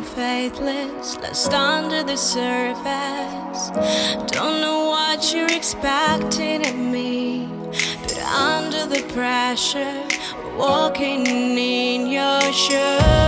just under the surface. Don't know what you're expecting of me, but under the pressure, walking in your shoes.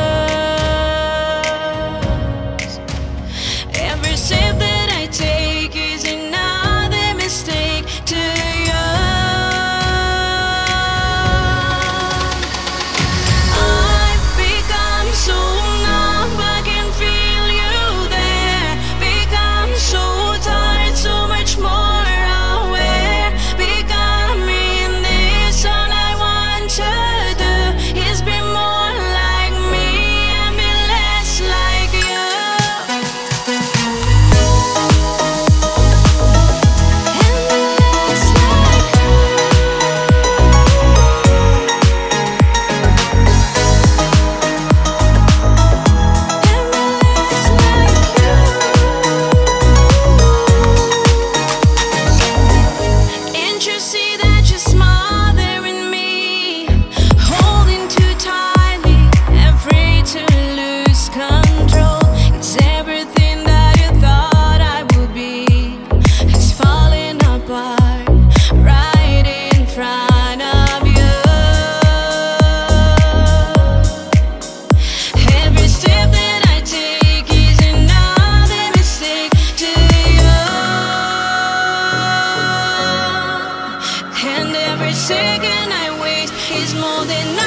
every second I waste is more than